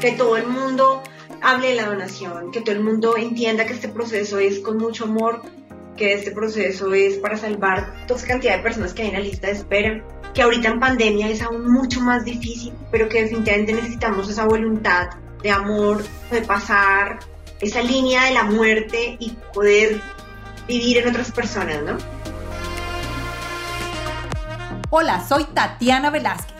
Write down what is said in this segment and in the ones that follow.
que todo el mundo hable de la donación, que todo el mundo entienda que este proceso es con mucho amor, que este proceso es para salvar toda cantidad de personas que hay en la lista de espera, que ahorita en pandemia es aún mucho más difícil, pero que definitivamente necesitamos esa voluntad de amor, de pasar esa línea de la muerte y poder vivir en otras personas, ¿no? Hola, soy Tatiana Velázquez.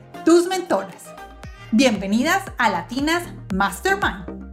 tus mentoras. Bienvenidas a Latinas Mastermind.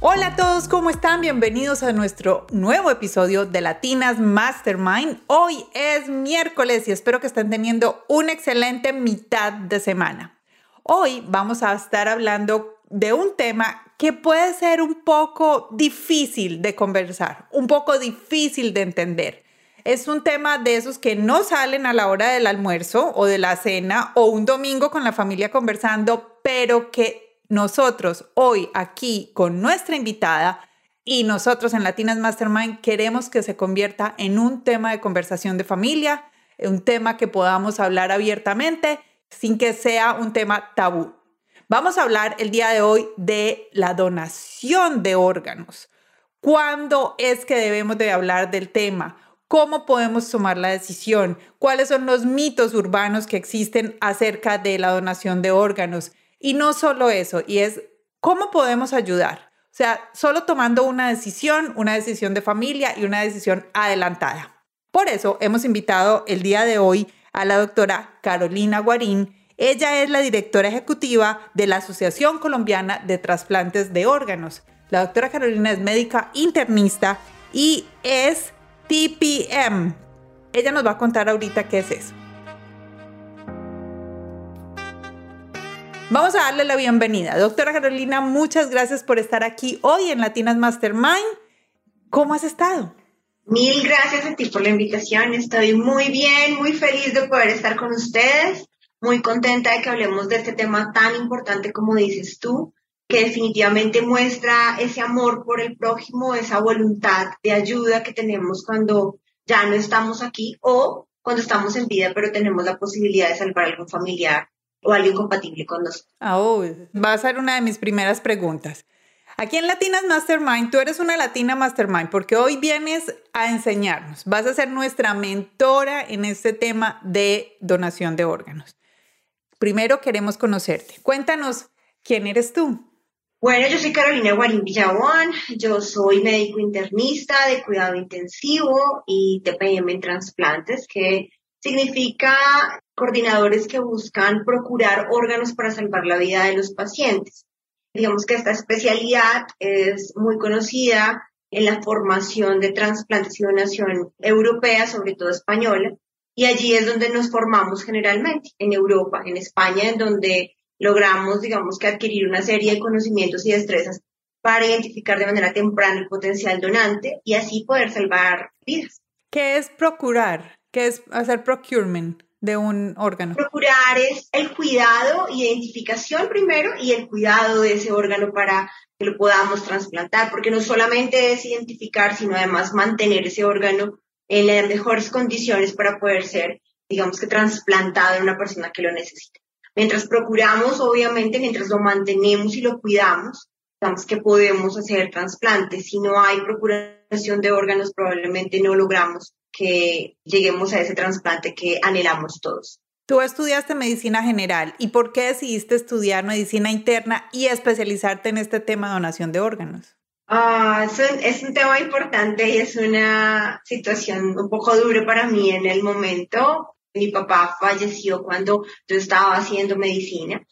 Hola a todos, ¿cómo están? Bienvenidos a nuestro nuevo episodio de Latinas Mastermind. Hoy es miércoles y espero que estén teniendo una excelente mitad de semana. Hoy vamos a estar hablando de un tema que puede ser un poco difícil de conversar, un poco difícil de entender. Es un tema de esos que no salen a la hora del almuerzo o de la cena o un domingo con la familia conversando, pero que nosotros hoy aquí con nuestra invitada y nosotros en Latinas Mastermind queremos que se convierta en un tema de conversación de familia, un tema que podamos hablar abiertamente sin que sea un tema tabú. Vamos a hablar el día de hoy de la donación de órganos. ¿Cuándo es que debemos de hablar del tema? ¿Cómo podemos tomar la decisión? ¿Cuáles son los mitos urbanos que existen acerca de la donación de órganos? Y no solo eso, y es cómo podemos ayudar. O sea, solo tomando una decisión, una decisión de familia y una decisión adelantada. Por eso hemos invitado el día de hoy a la doctora Carolina Guarín. Ella es la directora ejecutiva de la Asociación Colombiana de Trasplantes de Órganos. La doctora Carolina es médica internista y es TPM. Ella nos va a contar ahorita qué es eso. Vamos a darle la bienvenida. Doctora Carolina, muchas gracias por estar aquí hoy en Latinas Mastermind. ¿Cómo has estado? Mil gracias a ti por la invitación. Estoy muy bien, muy feliz de poder estar con ustedes. Muy contenta de que hablemos de este tema tan importante como dices tú que definitivamente muestra ese amor por el prójimo, esa voluntad de ayuda que tenemos cuando ya no estamos aquí o cuando estamos en vida, pero tenemos la posibilidad de salvar a algún familiar o alguien compatible con nosotros. Ah, oh, va a ser una de mis primeras preguntas. Aquí en Latinas Mastermind, tú eres una Latina Mastermind porque hoy vienes a enseñarnos, vas a ser nuestra mentora en este tema de donación de órganos. Primero queremos conocerte. Cuéntanos, ¿quién eres tú? Bueno, yo soy Carolina Guarín Villaguán, yo soy médico internista de cuidado intensivo y TPM en trasplantes, que significa coordinadores que buscan procurar órganos para salvar la vida de los pacientes. Digamos que esta especialidad es muy conocida en la formación de trasplantes y donación europea, sobre todo española, y allí es donde nos formamos generalmente, en Europa, en España, en donde logramos, digamos que adquirir una serie de conocimientos y destrezas para identificar de manera temprana el potencial donante y así poder salvar vidas. ¿Qué es procurar? ¿Qué es hacer procurement de un órgano? Procurar es el cuidado, identificación primero y el cuidado de ese órgano para que lo podamos trasplantar, porque no solamente es identificar, sino además mantener ese órgano en las mejores condiciones para poder ser, digamos que, trasplantado en una persona que lo necesite. Mientras procuramos, obviamente, mientras lo mantenemos y lo cuidamos, digamos que podemos hacer trasplantes. Si no hay procuración de órganos, probablemente no logramos que lleguemos a ese trasplante que anhelamos todos. Tú estudiaste medicina general y ¿por qué decidiste estudiar medicina interna y especializarte en este tema de donación de órganos? Ah, es un tema importante y es una situación un poco dura para mí en el momento. Mi papá falleció cuando yo estaba haciendo medicina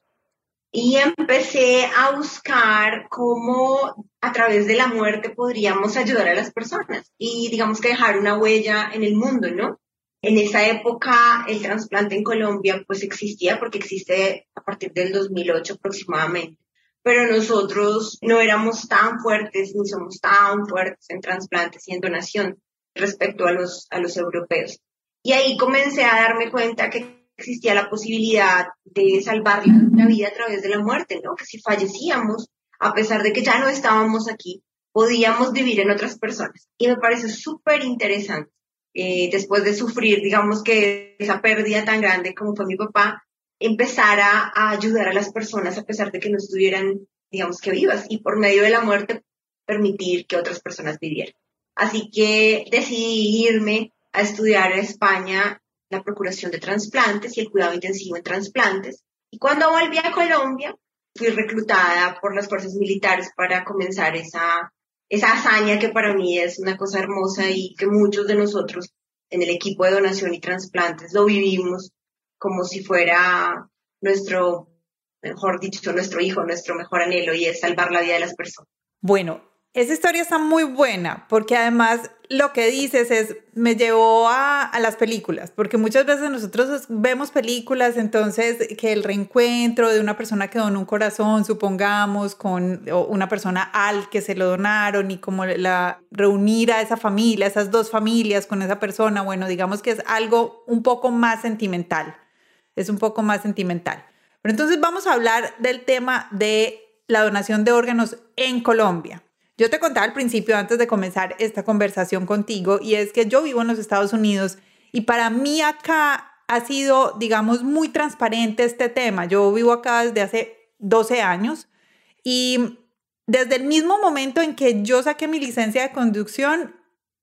y empecé a buscar cómo a través de la muerte podríamos ayudar a las personas y digamos que dejar una huella en el mundo, ¿no? En esa época el trasplante en Colombia pues existía porque existe a partir del 2008 aproximadamente, pero nosotros no éramos tan fuertes ni somos tan fuertes en trasplantes y en donación respecto a los, a los europeos. Y ahí comencé a darme cuenta que existía la posibilidad de salvar la vida a través de la muerte, ¿no? Que si fallecíamos, a pesar de que ya no estábamos aquí, podíamos vivir en otras personas. Y me parece súper interesante. Eh, después de sufrir, digamos que esa pérdida tan grande como fue mi papá, empezar a, ayudar a las personas a pesar de que no estuvieran, digamos que vivas, y por medio de la muerte permitir que otras personas vivieran. Así que decidí irme a estudiar en España la procuración de trasplantes y el cuidado intensivo en trasplantes. Y cuando volví a Colombia, fui reclutada por las fuerzas militares para comenzar esa, esa hazaña que para mí es una cosa hermosa y que muchos de nosotros en el equipo de donación y trasplantes lo vivimos como si fuera nuestro, mejor dicho, nuestro hijo, nuestro mejor anhelo y es salvar la vida de las personas. Bueno, esa historia está muy buena porque además lo que dices es, me llevó a, las películas, porque muchas veces nosotros vemos películas, entonces que el reencuentro de una persona que donó un corazón, supongamos, con una persona al que se lo donaron y como la reunir a esa familia, esas dos familias con esa persona, bueno, digamos que es algo un poco más sentimental, es un poco más sentimental. Pero entonces vamos a hablar del tema de la donación de órganos en Colombia. Yo te contaba al principio, antes de comenzar esta conversación contigo, y es que yo vivo en los Estados Unidos y para mí acá ha sido, digamos, muy transparente este tema. Yo vivo acá desde hace 12 años y desde el mismo momento en que yo saqué mi licencia de conducción,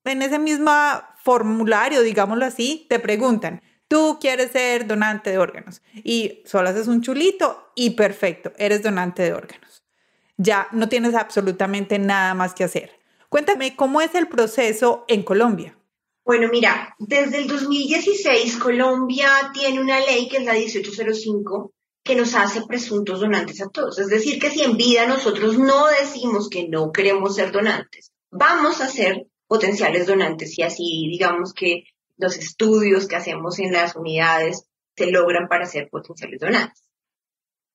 en ese mismo formulario, digámoslo así, te preguntan, tú quieres ser donante de órganos y solo haces un chulito y perfecto, eres donante de órganos ya no tienes absolutamente nada más que hacer. Cuéntame cómo es el proceso en Colombia. Bueno, mira, desde el 2016 Colombia tiene una ley que es la 1805 que nos hace presuntos donantes a todos. Es decir, que si en vida nosotros no decimos que no queremos ser donantes, vamos a ser potenciales donantes y así digamos que los estudios que hacemos en las unidades se logran para ser potenciales donantes.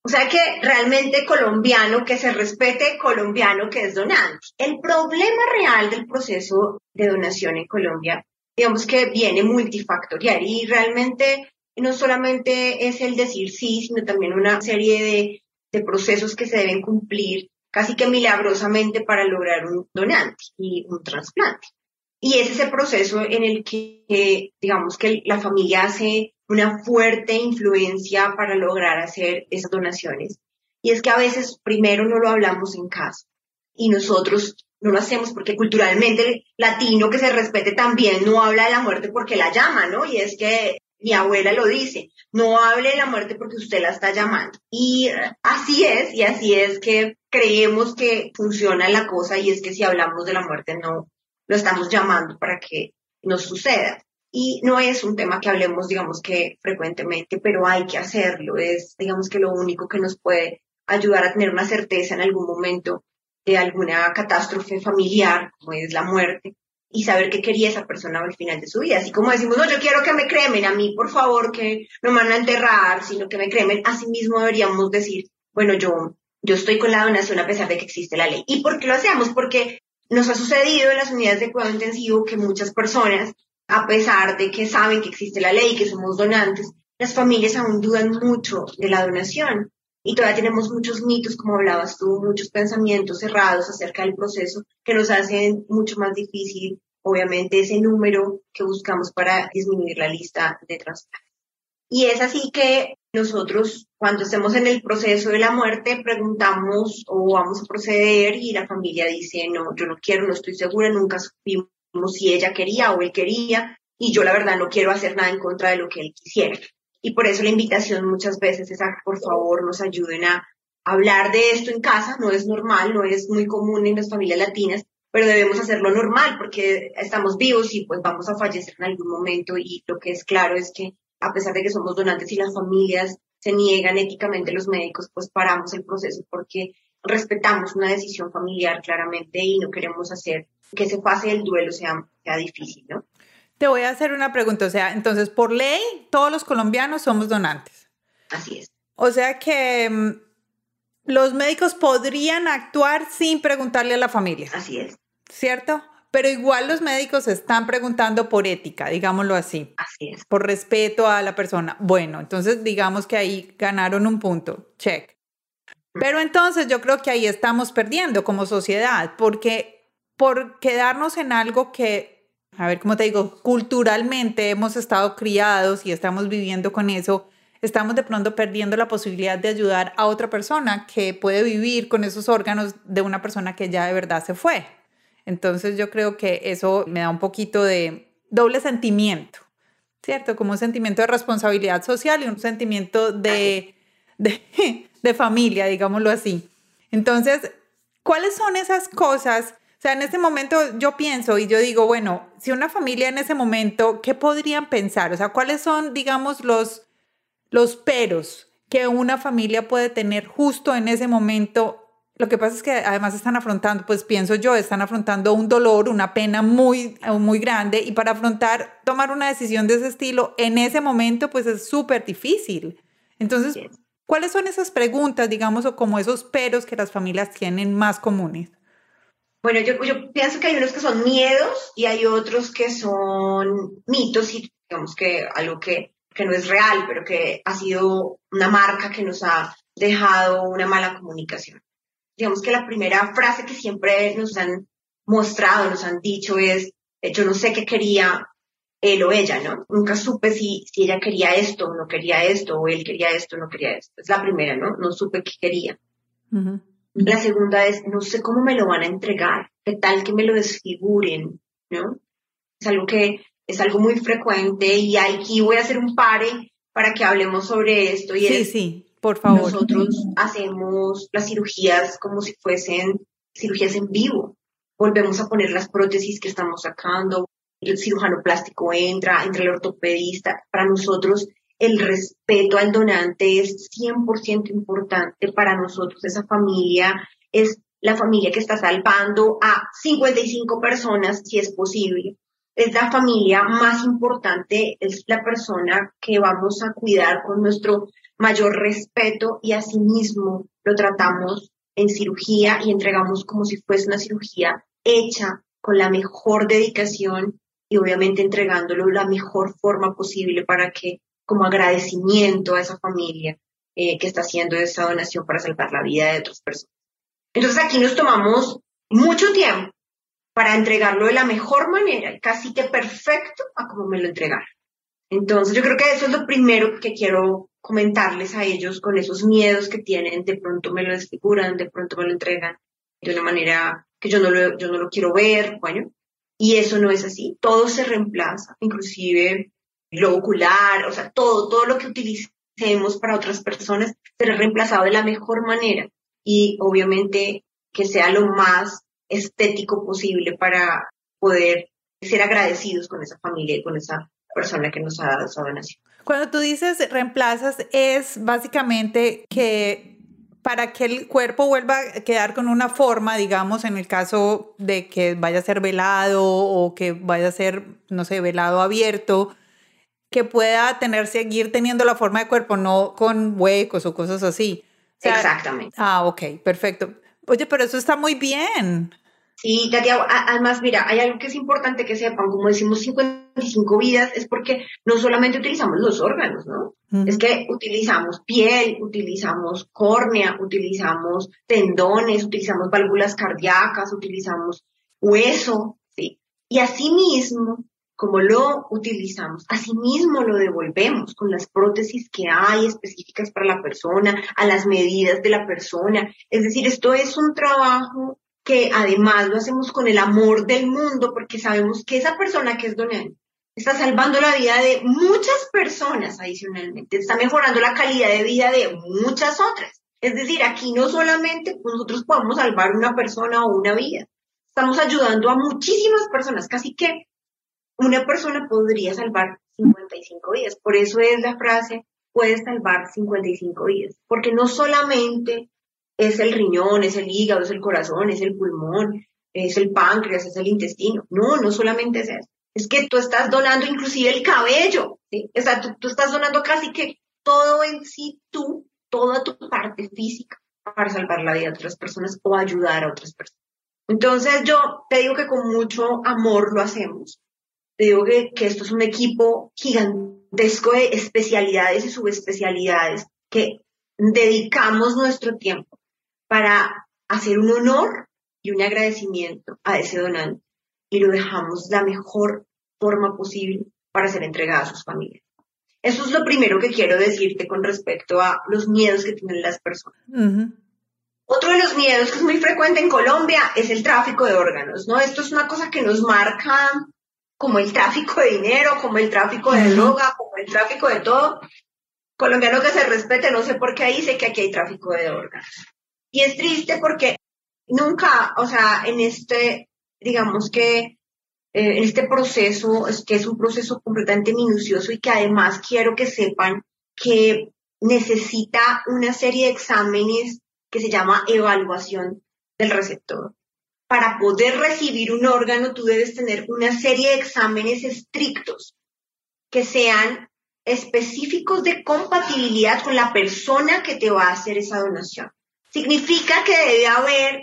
O sea que realmente colombiano, que se respete colombiano que es donante. El problema real del proceso de donación en Colombia, digamos que viene multifactorial y realmente no solamente es el decir sí, sino también una serie de, de procesos que se deben cumplir casi que milagrosamente para lograr un donante y un trasplante. Y es ese proceso en el que, digamos que la familia hace una fuerte influencia para lograr hacer esas donaciones. Y es que a veces primero no lo hablamos en casa y nosotros no lo hacemos porque culturalmente el latino que se respete también no habla de la muerte porque la llama, ¿no? Y es que mi abuela lo dice, no hable de la muerte porque usted la está llamando. Y así es, y así es que creemos que funciona la cosa y es que si hablamos de la muerte no lo estamos llamando para que nos suceda. Y no es un tema que hablemos, digamos que frecuentemente, pero hay que hacerlo. Es, digamos que lo único que nos puede ayudar a tener una certeza en algún momento de alguna catástrofe familiar, como es la muerte, y saber qué quería esa persona al final de su vida. Así como decimos, no, yo quiero que me cremen, a mí, por favor, que no me van a enterrar, sino que me cremen. Asimismo deberíamos decir, bueno, yo, yo estoy con la donación a pesar de que existe la ley. ¿Y por qué lo hacemos? Porque nos ha sucedido en las unidades de cuidado intensivo que muchas personas a pesar de que saben que existe la ley, que somos donantes, las familias aún dudan mucho de la donación y todavía tenemos muchos mitos, como hablabas tú, muchos pensamientos cerrados acerca del proceso que nos hacen mucho más difícil, obviamente, ese número que buscamos para disminuir la lista de trasplantes. Y es así que nosotros, cuando estemos en el proceso de la muerte, preguntamos o vamos a proceder y la familia dice, no, yo no quiero, no estoy segura, nunca supimos si ella quería o él quería, y yo la verdad no quiero hacer nada en contra de lo que él quisiera. Y por eso la invitación muchas veces es a por favor nos ayuden a hablar de esto en casa, no es normal, no es muy común en las familias latinas, pero debemos hacerlo normal porque estamos vivos y pues vamos a fallecer en algún momento y lo que es claro es que a pesar de que somos donantes y las familias se niegan éticamente los médicos, pues paramos el proceso porque respetamos una decisión familiar claramente y no queremos hacer que ese fase del duelo sea, sea difícil, ¿no? Te voy a hacer una pregunta, o sea, entonces por ley todos los colombianos somos donantes. Así es. O sea que mm, los médicos podrían actuar sin preguntarle a la familia. Así es. ¿Cierto? Pero igual los médicos están preguntando por ética, digámoslo así. Así es. Por respeto a la persona. Bueno, entonces digamos que ahí ganaron un punto. Check. Pero entonces yo creo que ahí estamos perdiendo como sociedad, porque por quedarnos en algo que, a ver, cómo te digo, culturalmente hemos estado criados y estamos viviendo con eso, estamos de pronto perdiendo la posibilidad de ayudar a otra persona que puede vivir con esos órganos de una persona que ya de verdad se fue. Entonces yo creo que eso me da un poquito de doble sentimiento, ¿cierto? Como un sentimiento de responsabilidad social y un sentimiento de, de, familia, digámoslo así. Entonces, ¿cuáles son esas cosas? O sea, en ese momento yo pienso y yo digo, bueno, si una familia en ese momento, ¿qué podrían pensar? O sea, ¿cuáles son, digamos, los, los peros que una familia puede tener justo en ese momento lo que pasa es que además están afrontando, pues pienso yo, están afrontando un dolor, una pena muy, muy grande y para afrontar, tomar una decisión de ese estilo en ese momento, pues es súper difícil. Entonces, ¿cuáles son esas preguntas, digamos, o como esos peros que las familias tienen más comunes? Bueno, yo, yo pienso que hay unos que son miedos y hay otros que son mitos y digamos que algo que, que no es real, pero que ha sido una marca que nos ha dejado una mala comunicación digamos que la primera frase que siempre nos han mostrado, nos han dicho es, eh, yo no sé qué quería él o ella, ¿no? Nunca supe si, si ella quería esto o no quería esto, o él quería esto o no quería esto. Es la primera, ¿no? No supe qué quería. La segunda es, no sé cómo me lo van a entregar, qué tal que me lo desfiguren, ¿no? Es algo que es algo muy frecuente y aquí voy a hacer un pare para que hablemos sobre esto. Y sí, sí. Por favor. Nosotros hacemos las cirugías como si fuesen cirugías en vivo. Volvemos a poner las prótesis que estamos sacando. El cirujano plástico entra, entra el ortopedista. Para nosotros el respeto al donante es 100% importante para nosotros. Esa familia es la familia que está salvando a 55 personas, si es posible. Es la familia más importante, es la persona que vamos a cuidar con nuestro mayor respeto y asimismo lo tratamos en cirugía y entregamos como si fuese una cirugía hecha con la mejor dedicación y obviamente entregándolo de la mejor forma posible para que como agradecimiento a esa familia eh, que está haciendo esa donación para salvar la vida de otras personas. Entonces aquí nos tomamos mucho tiempo para entregarlo de la mejor manera, casi que perfecto a como me lo entregaron. Entonces, yo creo que eso es lo primero que quiero comentarles a ellos con esos miedos que tienen, de pronto me lo desfiguran, de pronto me lo entregan de una manera que yo no lo, yo no lo quiero ver, bueno, y eso no es así, todo se reemplaza, inclusive lo ocular, o sea, todo, todo lo que utilicemos para otras personas será reemplazado de la mejor manera y obviamente que sea lo más estético posible para poder ser agradecidos con esa familia y con esa persona que nos ha dado esa donación. Cuando tú dices reemplazas, es básicamente que para que el cuerpo vuelva a quedar con una forma, digamos, en el caso de que vaya a ser velado o que vaya a ser, no sé, velado abierto, que pueda tener, seguir teniendo la forma de cuerpo, no con huecos o cosas así. Exactamente. Ah, ok, perfecto. Oye, pero eso está muy bien. Sí, Tatiana, además, mira, hay algo que es importante que sepan, como decimos 55 vidas, es porque no solamente utilizamos los órganos, ¿no? Es que utilizamos piel, utilizamos córnea, utilizamos tendones, utilizamos válvulas cardíacas, utilizamos hueso, ¿sí? Y asimismo, como lo utilizamos, asimismo lo devolvemos con las prótesis que hay específicas para la persona, a las medidas de la persona. Es decir, esto es un trabajo que además lo hacemos con el amor del mundo, porque sabemos que esa persona que es donante está salvando la vida de muchas personas adicionalmente, está mejorando la calidad de vida de muchas otras. Es decir, aquí no solamente nosotros podemos salvar una persona o una vida, estamos ayudando a muchísimas personas, casi que una persona podría salvar 55 vidas. Por eso es la frase, puedes salvar 55 vidas, porque no solamente es el riñón, es el hígado, es el corazón, es el pulmón, es el páncreas, es el intestino. No, no solamente es eso. Es que tú estás donando inclusive el cabello. O sea, tú, estás donando casi que todo en sí tú, toda tu parte física, para salvar la vida de otras personas o ayudar a otras personas. Entonces yo te digo que con mucho amor lo hacemos. Te digo que, que esto es un equipo gigantesco de especialidades y subespecialidades que dedicamos nuestro tiempo para hacer un honor y un agradecimiento a ese donante y lo dejamos la mejor forma posible para ser entregado a sus familias. Eso es lo primero que quiero decirte con respecto a los miedos que tienen las personas. Otro de los miedos que es muy frecuente en Colombia es el tráfico de órganos, ¿no? Esto es una cosa que nos marca como el tráfico de dinero, como el tráfico de droga, como el tráfico de todo. Colombiano que se respete, no sé por qué dice que aquí hay tráfico de órganos. Y es triste porque nunca, o sea, en este, digamos que eh, este proceso, es que es un proceso completamente minucioso y que además quiero que sepan que necesita una serie de exámenes que se llama evaluación del receptor. Para poder recibir un órgano, tú debes tener una serie de exámenes estrictos que sean específicos de compatibilidad con la persona que te va a hacer esa donación. Significa que debe haber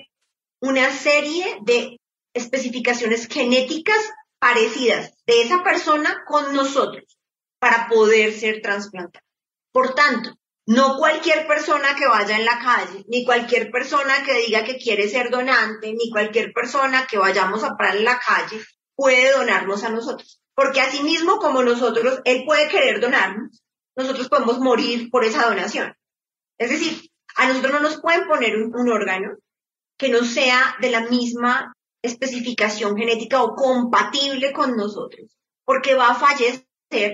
una serie de especificaciones genéticas parecidas de esa persona con nosotros para poder ser trasplantada. Por tanto, no cualquier persona que vaya en la calle, ni cualquier persona que diga que quiere ser donante, ni cualquier persona que vayamos a parar en la calle puede donarnos a nosotros. Porque así mismo como nosotros, él puede querer donarnos, nosotros podemos morir por esa donación. Es decir, a nosotros no nos pueden poner un órgano que no sea de la misma especificación genética o compatible con nosotros, porque va a fallecer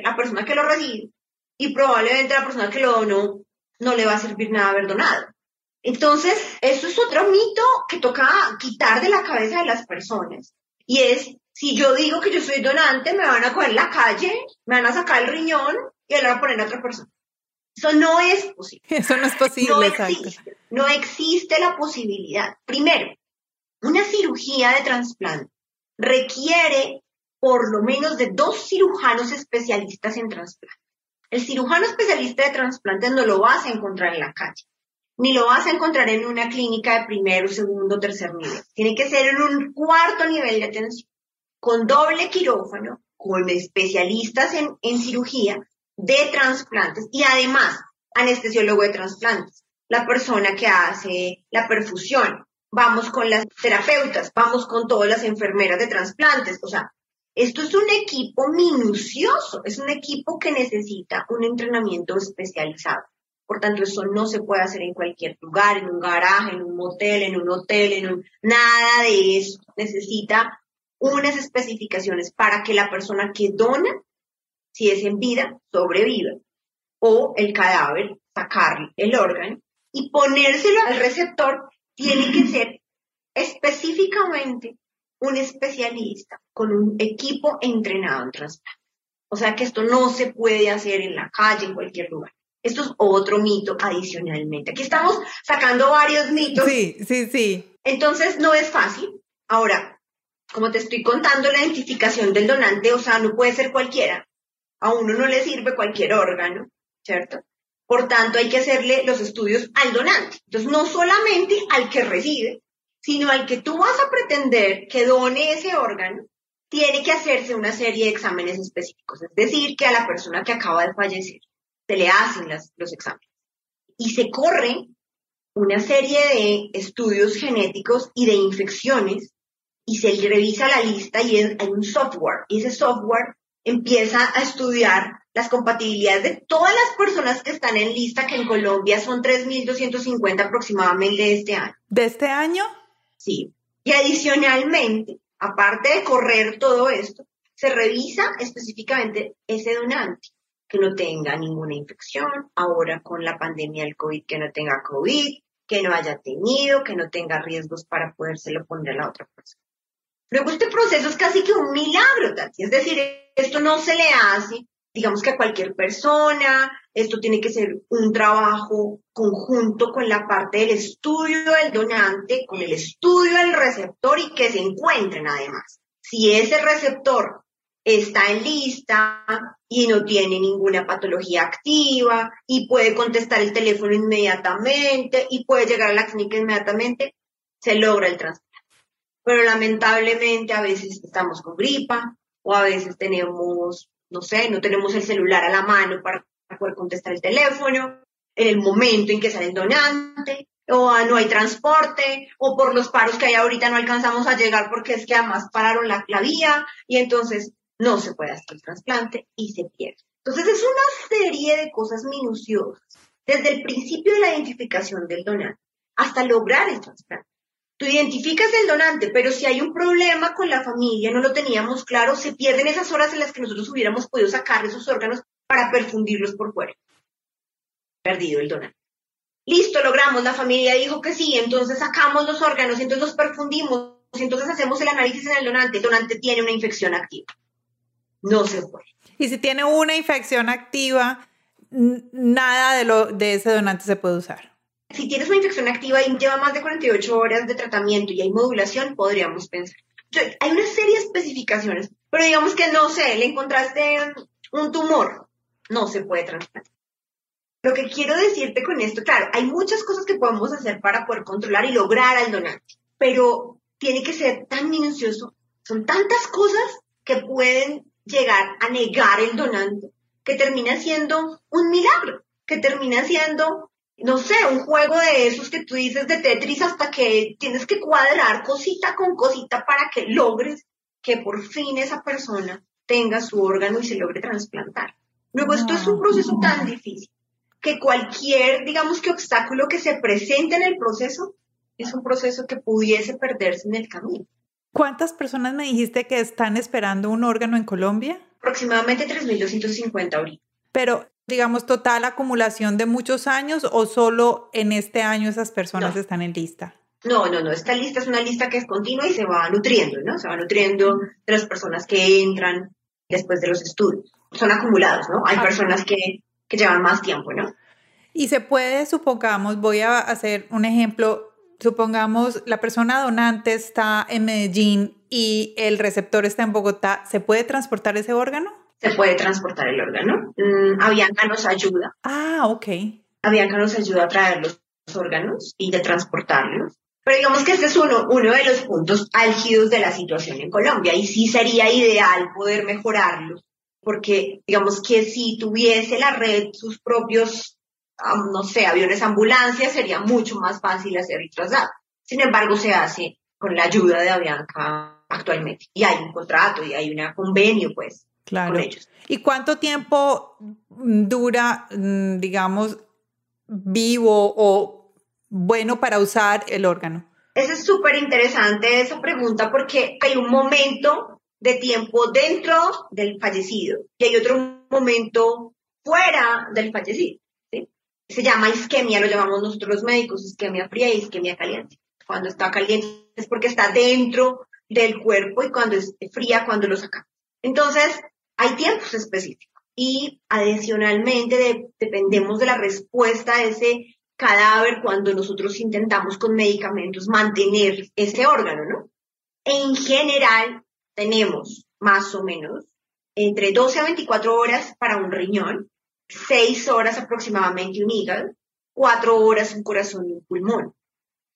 la persona que lo recibe y probablemente la persona que lo donó no le va a servir nada haber donado. Entonces, eso es otro mito que toca quitar de la cabeza de las personas. Y es, si yo digo que yo soy donante, me van a coger en la calle, me van a sacar el riñón y le van a poner a otra persona. Eso no es posible. Eso no es posible, no existe, no existe la posibilidad. Primero, una cirugía de trasplante requiere por lo menos de dos cirujanos especialistas en trasplante. El cirujano especialista de trasplante no lo vas a encontrar en la calle, ni lo vas a encontrar en una clínica de primero, segundo, tercer nivel. Tiene que ser en un cuarto nivel de atención, con doble quirófano, con especialistas en, en cirugía de trasplantes y además anestesiólogo de trasplantes, la persona que hace la perfusión, vamos con las terapeutas, vamos con todas las enfermeras de trasplantes, o sea, esto es un equipo minucioso, es un equipo que necesita un entrenamiento especializado. Por tanto, eso no se puede hacer en cualquier lugar, en un garaje, en un motel, en un hotel, en un... Nada de eso. Necesita unas especificaciones para que la persona que dona, si es en vida, sobreviva. O el cadáver, sacarle el órgano y ponérselo al receptor tiene que ser específicamente un especialista con un equipo entrenado en trasplante. O sea que esto no se puede hacer en la calle, en cualquier lugar. Esto es otro mito adicionalmente. Aquí estamos sacando varios mitos. Sí, sí, sí. Entonces no es fácil. Ahora, como te estoy contando, la identificación del donante, o sea, no puede ser cualquiera. A uno no le sirve cualquier órgano, ¿cierto? Por tanto, hay que hacerle los estudios al donante. Entonces, no solamente al que recibe, sino al que tú vas a pretender que done ese órgano, tiene que hacerse una serie de exámenes específicos. Es decir, que a la persona que acaba de fallecer se le hacen los exámenes. Y se corre una serie de estudios genéticos y de infecciones y se revisa la lista y hay un software. Y ese software empieza a estudiar las compatibilidades de todas las personas que están en lista, que en Colombia son 3.250 aproximadamente de este año. ¿De este año? Sí. Y adicionalmente, aparte de correr todo esto, se revisa específicamente ese donante, que no tenga ninguna infección, ahora con la pandemia del COVID, que no tenga COVID, que no haya tenido, que no tenga riesgos para podérselo poner a la otra persona. Luego este proceso es casi que un milagro. Es decir, esto no se le hace digamos que a cualquier persona, esto tiene que ser un trabajo conjunto con la parte del estudio del donante, con el estudio del receptor y que se encuentren además. Si ese receptor está en lista y no tiene ninguna patología activa y puede contestar el teléfono inmediatamente y puede llegar a la clínica inmediatamente, se logra el trasplante. Pero lamentablemente a veces estamos con gripa o a veces tenemos, no sé, no tenemos el celular a la mano para poder contestar el teléfono en el momento en que sale el donante o no hay transporte, o por los paros que hay ahorita no alcanzamos a llegar porque es que además pararon la, la vía y entonces no se puede hacer el trasplante y se pierde. Entonces es una serie de cosas minuciosas, desde el principio de la identificación del donante hasta lograr el trasplante. Tú identificas el donante, pero si hay un problema con la familia, no lo teníamos claro, se pierden esas horas en las que nosotros hubiéramos podido sacar esos órganos para perfundirlos por fuera. Perdido el donante. Listo, logramos, la familia dijo que sí, entonces sacamos los órganos, entonces los perfundimos, entonces hacemos el análisis en el donante, el donante tiene una infección activa. No se puede. Y si tiene una infección activa, nada de, lo, de ese donante se puede usar. Si tienes una infección activa y lleva más de 48 horas de tratamiento y hay modulación, podríamos pensar. hay una serie de especificaciones, pero digamos que no sé, le encontraste un tumor, no se puede trasplantar. Lo que quiero decirte con esto, claro, hay muchas cosas que podemos hacer para poder controlar y lograr al donante, pero tiene que ser tan minucioso. Son tantas cosas que pueden llegar a negar el donante que termina siendo un milagro, que termina siendo, no sé, un juego de esos que tú dices de Tetris hasta que tienes que cuadrar cosita con cosita para que logres que por fin esa persona tenga su órgano y se logre trasplantar. Luego, esto es un proceso tan difícil que cualquier, digamos que obstáculo que se presente en el proceso es un proceso que pudiese perderse en el camino. ¿Cuántas personas me dijiste que están esperando un órgano en Colombia? Aproximadamente 3.250 ahorita. Pero, digamos, total acumulación de muchos años o solo en este año esas personas están en lista? No, no, no. Esta lista es una lista que es continua y se va nutriendo, ¿no? Se va nutriendo de las personas que entran después de los estudios. Son acumulados, ¿no? Hay ah. personas que que llevan más tiempo, ¿no? Y se puede, supongamos, voy a hacer un ejemplo, supongamos la persona donante está en Medellín y el receptor está en Bogotá, ¿se puede transportar ese órgano? Se puede transportar el órgano. Mm, Avianca nos ayuda. Ah, ok. Avianca nos ayuda a traer los órganos y de transportarlos. Pero digamos que este es uno, uno de los puntos álgidos de la situación en Colombia y sí sería ideal poder mejorarlos porque digamos que si tuviese la red sus propios, no sé, aviones ambulancias, sería mucho más fácil hacer el traslado. Sin embargo, se hace con la ayuda de Avianca actualmente. Y hay un contrato y hay un convenio, pues, claro. con ellos. ¿Y cuánto tiempo dura, mm, digamos, vivo o bueno para usar el órgano? Eso es súper interesante esa pregunta porque hay un momento de tiempo dentro del fallecido y hay otro momento fuera del fallecido. Se llama isquemia, lo llamamos nosotros los médicos, isquemia fría y isquemia caliente. Cuando está caliente es porque está dentro del cuerpo y cuando es fría, cuando lo sacamos. Entonces, hay tiempos específicos y adicionalmente dependemos de la respuesta de ese cadáver cuando nosotros intentamos con medicamentos mantener ese órgano, ¿no? En general, tenemos más o menos entre 12 a 24 horas para un riñón, 6 horas aproximadamente un hígado, 4 horas un corazón y un pulmón.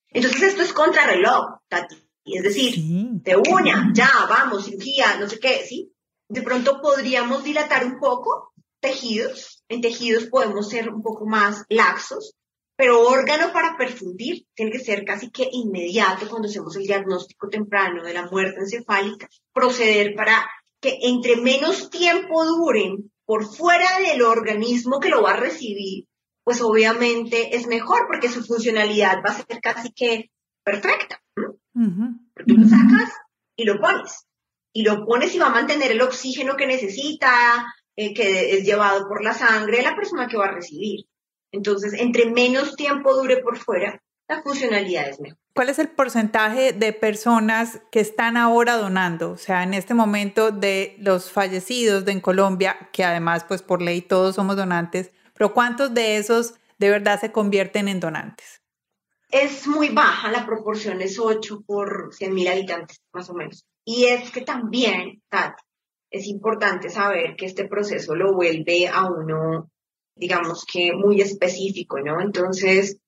Entonces esto es contrarreloj, Tati. Es decir, de una, ya, vamos, cirugía, no sé qué, ¿sí? De pronto podríamos dilatar un poco tejidos. En tejidos podemos ser un poco más laxos, pero órgano para perfundir tiene que ser casi que inmediato cuando hacemos el diagnóstico temprano de la muerte encefálica, proceder para que entre menos tiempo duren por fuera del organismo que lo va a recibir, pues obviamente es mejor porque su funcionalidad va a ser casi que perfecta. Tú lo sacas y lo pones. Y lo pones y va a mantener el oxígeno que necesita, eh, que es llevado por la sangre de la persona que va a recibir. Entonces, entre menos tiempo dure por fuera, la funcionalidad es mejor. ¿Cuál es el porcentaje de personas que están ahora donando? O sea, en este momento de los fallecidos de en Colombia, que además, pues por ley todos somos donantes, pero ¿cuántos de esos de verdad se convierten en donantes? Es muy baja, la proporción es 8 por 100 mil habitantes, más o menos. Y es que también, Tati, es importante saber que este proceso lo vuelve a uno, digamos que muy específico, ¿no? Entonces,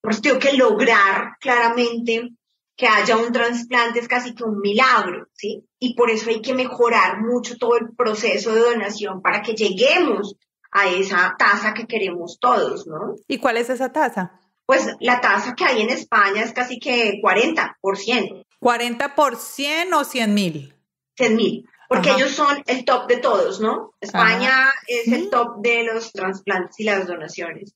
pues tengo que lograr claramente que haya un trasplante es casi que un milagro, ¿sí? Y por eso hay que mejorar mucho todo el proceso de donación para que lleguemos a esa tasa que queremos todos, ¿no? ¿Y cuál es esa tasa? Pues la tasa que hay en España es casi que 40%. ¿40 por 100 o 100 mil? 100 mil, porque ellos son el top de todos, ¿no? España es el top de los trasplantes y las donaciones.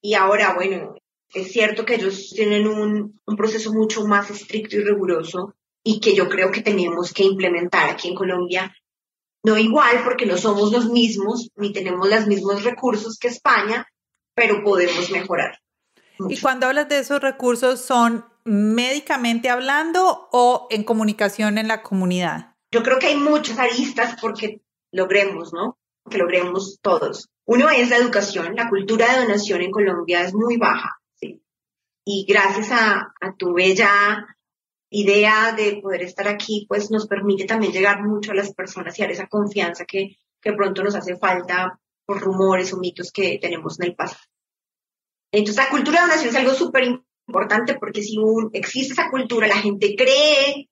Y ahora, bueno, es cierto que ellos tienen un, un proceso mucho más estricto y riguroso y que yo creo que tenemos que implementar aquí en Colombia no igual porque no somos los mismos ni tenemos los mismos recursos que España, pero podemos mejorar. Y cuando hablas de esos recursos, ¿son médicamente hablando o en comunicación en la comunidad? Yo creo que hay muchas aristas porque logremos, ¿no? Que logremos todos. Uno es la educación. La cultura de donación en Colombia es muy baja. Y gracias a, tu bella idea de poder estar aquí, pues nos permite también llegar mucho a las personas y dar esa confianza que, que pronto nos hace falta por rumores o mitos que tenemos en el pasado. Entonces, la cultura de donación es algo súper importante porque si existe esa cultura, la gente cree,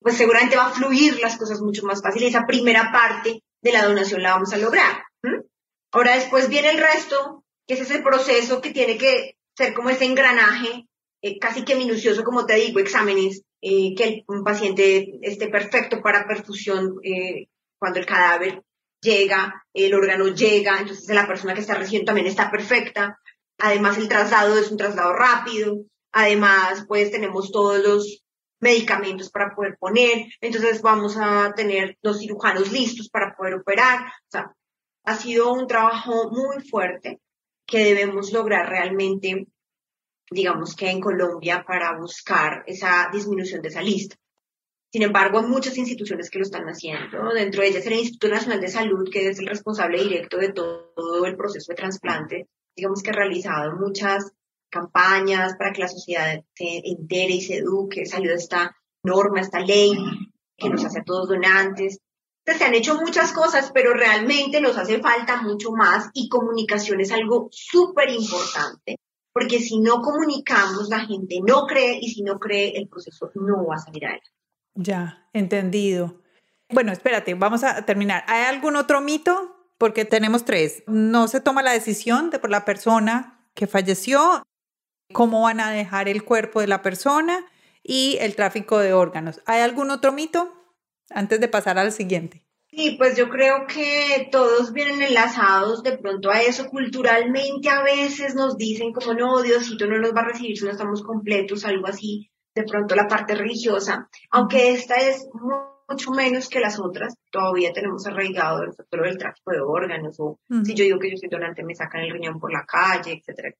pues seguramente va a fluir las cosas mucho más fácil. Esa primera parte de la donación la vamos a lograr. Ahora después viene el resto, que es ese proceso que tiene que ser como ese engranaje, eh, casi que minucioso, como te digo, exámenes, eh, que un paciente esté perfecto para perfusión eh, cuando el cadáver llega, el órgano llega, entonces la persona que está recibiendo también está perfecta. Además, el traslado es un traslado rápido. Además, pues tenemos todos los medicamentos para poder poner. Entonces, vamos a tener los cirujanos listos para poder operar. Ha sido un trabajo muy fuerte que debemos lograr realmente digamos que en Colombia, para buscar esa disminución de esa lista. Sin embargo, hay muchas instituciones que lo están haciendo. Dentro de ellas el Instituto Nacional de Salud, que es el responsable directo de todo el proceso de trasplante, digamos que ha realizado muchas campañas para que la sociedad se entere y se eduque. Salió esta norma, esta ley que nos hace a todos donantes. Entonces, se han hecho muchas cosas, pero realmente nos hace falta mucho más y comunicación es algo súper importante porque si no comunicamos, la gente no cree y si no cree, el proceso no va a salir adelante. Ya, entendido. Bueno, espérate, vamos a terminar. ¿Hay algún otro mito? Porque tenemos tres. No se toma la decisión de por la persona que falleció, cómo van a dejar el cuerpo de la persona y el tráfico de órganos. ¿Hay algún otro mito? Antes de pasar al siguiente. Sí, pues yo creo que todos vienen enlazados de pronto a eso. Culturalmente a veces nos dicen como no, Diosito no nos va a recibir si no estamos completos, algo así. De pronto la parte religiosa, aunque esta es mucho menos que las otras, todavía tenemos arraigado el factor del tráfico de órganos o si yo digo que yo soy donante me sacan el riñón por la calle, etcétera,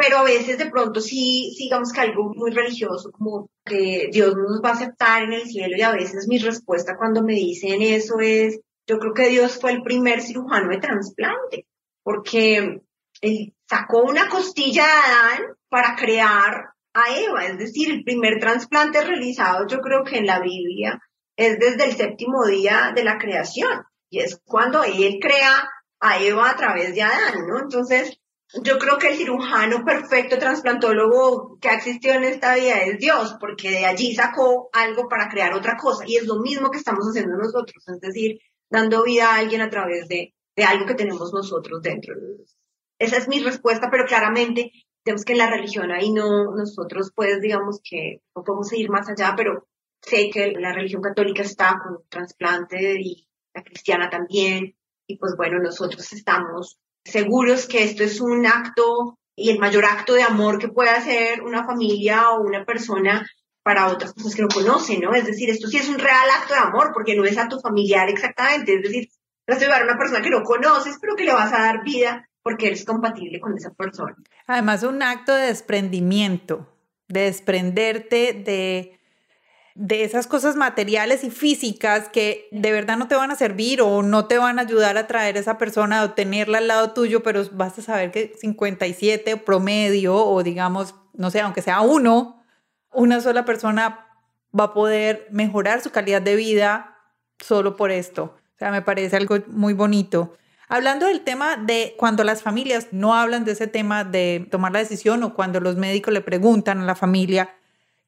pero a veces de pronto sí, digamos que algo muy religioso, como que Dios nos va a aceptar en el cielo y a veces mi respuesta cuando me dicen eso es, yo creo que Dios fue el primer cirujano de trasplante, porque él sacó una costilla de Adán para crear a Eva, es decir, el primer trasplante realizado yo creo que en la Biblia es desde el séptimo día de la creación y es cuando él crea a Eva a través de Adán, ¿no? Entonces, yo creo que el cirujano perfecto transplantólogo que ha existido en esta vida es Dios, porque de allí sacó algo para crear otra cosa. Y es lo mismo que estamos haciendo nosotros, es decir, dando vida a alguien a través de, de algo que tenemos nosotros dentro. Esa es mi respuesta, pero claramente, tenemos que en la religión ahí no, nosotros pues digamos que no podemos ir más allá, pero sé que la religión católica está con trasplante y la cristiana también. Y pues bueno, nosotros estamos seguros que esto es un acto y el mayor acto de amor que puede hacer una familia o una persona para otras personas que no conocen, ¿no? Es decir, esto sí es un real acto de amor porque no es a tu familiar exactamente, es decir, vas a llevar a una persona que no conoces, pero que le vas a dar vida porque eres compatible con esa persona. Además, un acto de desprendimiento, de desprenderte de de esas cosas materiales y físicas que de verdad no te van a servir o no te van a ayudar a traer a esa persona o tenerla al lado tuyo, pero vas a saber que 57 promedio o digamos, no sé, aunque sea uno, una sola persona va a poder mejorar su calidad de vida solo por esto. sea, me parece algo muy bonito. Hablando del tema de cuando las familias no hablan de ese tema de tomar la decisión o cuando los médicos le preguntan a la familia,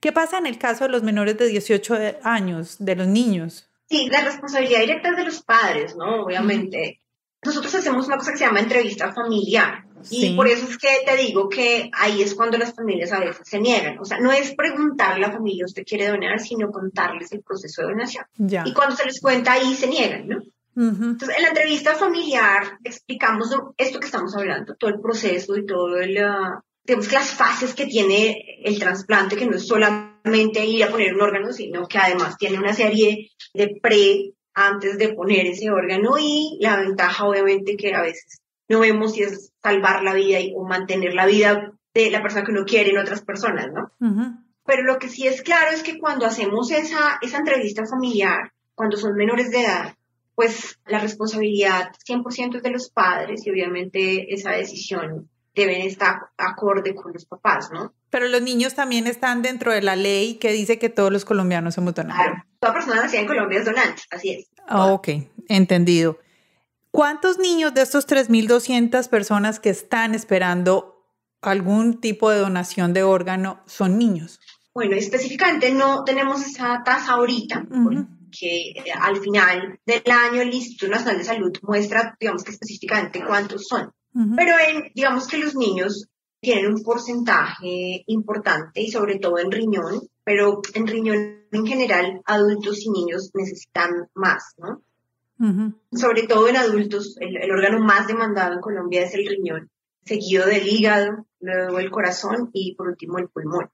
¿qué pasa en el caso de los menores de 18 años, de los niños? Sí, la responsabilidad directa es de los padres, ¿no? Obviamente. Nosotros hacemos una cosa que se llama entrevista familiar. Y por eso es que te digo que ahí es cuando las familias a veces se niegan. O sea, no es preguntarle a la familia, ¿usted quiere donar? Sino contarles el proceso de donación. Y cuando se les cuenta ahí se niegan, ¿no? Entonces, en la entrevista familiar explicamos esto que estamos hablando, todo el proceso y todo el, uh, digamos, las fases que tiene el trasplante, que no es solamente ir a poner un órgano, sino que además tiene una serie de pre antes de poner ese órgano y la ventaja obviamente que a veces no vemos si es salvar la vida y, o mantener la vida de la persona que uno quiere en otras personas, ¿no? Pero lo que sí es claro es que cuando hacemos esa, esa entrevista familiar, cuando son menores de edad, pues la responsabilidad 100% es de los padres y obviamente esa decisión debe estar acorde con los papás, ¿no? Pero los niños también están dentro de la ley que dice que todos los colombianos somos donantes. Claro, toda persona nacida en Colombia es donante, así es. Ah, ok, entendido. ¿Cuántos niños de estos 3.200 personas que están esperando algún tipo de donación de órgano son niños? Bueno, específicamente no tenemos esa tasa ahorita, que eh, al final del año el Instituto Nacional de Salud muestra, digamos que específicamente cuántos son. Pero en, digamos que los niños tienen un porcentaje importante y sobre todo en riñón, pero en riñón en general adultos y niños necesitan más, ¿no? Sobre todo en adultos, el, el, órgano más demandado en Colombia es el riñón, seguido del hígado, luego el corazón y por último el pulmón.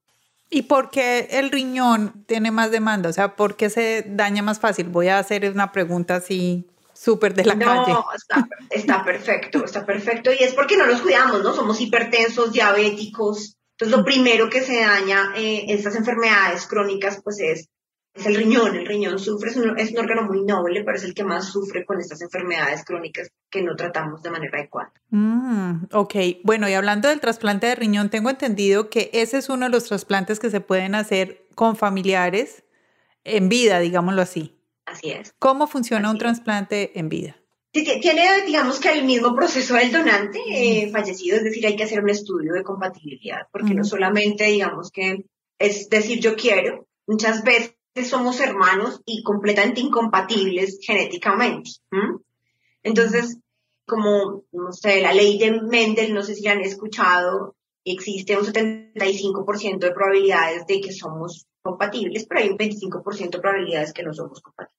¿Y por qué el riñón tiene más demanda? O sea, ¿por qué se daña más fácil? Voy a hacer una pregunta así súper de la calle. No, está, perfecto, está perfecto. Y es porque no nos cuidamos, ¿no? Somos hipertensos, diabéticos. Entonces, lo primero que se daña eh, estas enfermedades crónicas, pues es es el riñón. El riñón sufre, es un, es un, órgano muy noble, pero es el que más sufre con estas enfermedades crónicas que no tratamos de manera adecuada. Mm, ok, bueno, y hablando del trasplante de riñón, tengo entendido que ese es uno de los trasplantes que se pueden hacer con familiares en vida, digámoslo así. Así es. ¿Cómo funciona un trasplante en vida? tiene, digamos que el mismo proceso del donante eh, fallecido, es decir, hay que hacer un estudio de compatibilidad, porque no solamente, digamos que es decir yo quiero, muchas veces somos hermanos y completamente incompatibles genéticamente. Entonces, como, no sé, la ley de Mendel, no sé si la han escuchado, existe un 75% de probabilidades de que somos compatibles, pero hay un 25% de probabilidades que no somos compatibles.